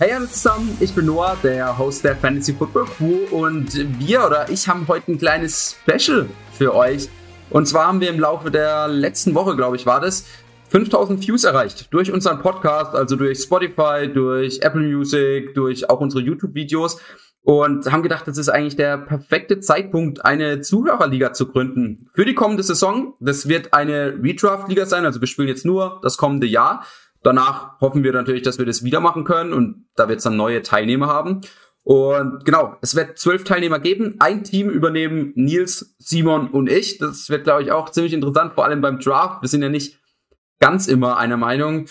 Hey alle zusammen, ich bin Noah, der Host der Fantasy Football Crew und wir oder ich haben heute ein kleines Special für euch. Und zwar haben wir im Laufe der letzten Woche, glaube ich, war das, 5000 Views erreicht durch unseren Podcast, also durch Spotify, durch Apple Music, durch auch unsere YouTube-Videos und haben gedacht, das ist eigentlich der perfekte Zeitpunkt, eine Zuhörerliga zu gründen für die kommende Saison. Das wird eine Redraft-Liga sein, also wir spielen jetzt nur das kommende Jahr. Danach hoffen wir natürlich, dass wir das wieder machen können und da wird es dann neue Teilnehmer haben. Und genau, es wird zwölf Teilnehmer geben. Ein Team übernehmen Nils, Simon und ich. Das wird, glaube ich, auch ziemlich interessant, vor allem beim Draft. Wir sind ja nicht ganz immer einer Meinung.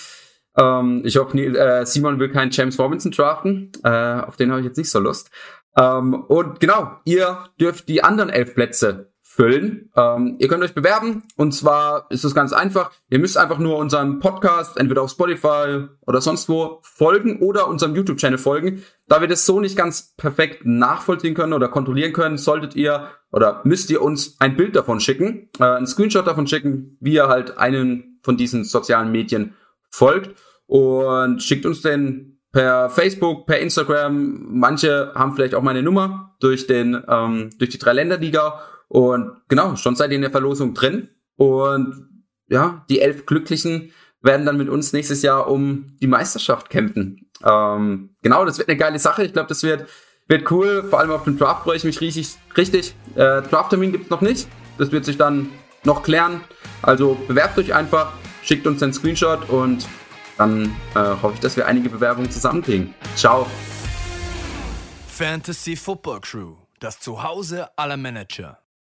Ähm, ich hoffe, Neil, äh, Simon will keinen James Robinson draften. Äh, auf den habe ich jetzt nicht so Lust. Ähm, und genau, ihr dürft die anderen elf Plätze füllen. Ähm, ihr könnt euch bewerben und zwar ist es ganz einfach. Ihr müsst einfach nur unserem Podcast entweder auf Spotify oder sonst wo folgen oder unserem YouTube-Channel folgen. Da wir das so nicht ganz perfekt nachvollziehen können oder kontrollieren können, solltet ihr oder müsst ihr uns ein Bild davon schicken, äh, ein Screenshot davon schicken, wie ihr halt einen von diesen sozialen Medien folgt und schickt uns den per Facebook, per Instagram. Manche haben vielleicht auch meine Nummer durch den ähm, durch die drei Länder Liga und genau, schon seid ihr in der Verlosung drin. Und ja, die elf Glücklichen werden dann mit uns nächstes Jahr um die Meisterschaft kämpfen. Ähm, genau, das wird eine geile Sache. Ich glaube, das wird, wird cool. Vor allem auf den Draft freue ich mich richtig. richtig. Äh, Draft-Termin gibt es noch nicht. Das wird sich dann noch klären. Also bewerbt euch einfach, schickt uns einen Screenshot und dann äh, hoffe ich, dass wir einige Bewerbungen zusammenkriegen. Ciao. Fantasy Football Crew, das Zuhause aller Manager.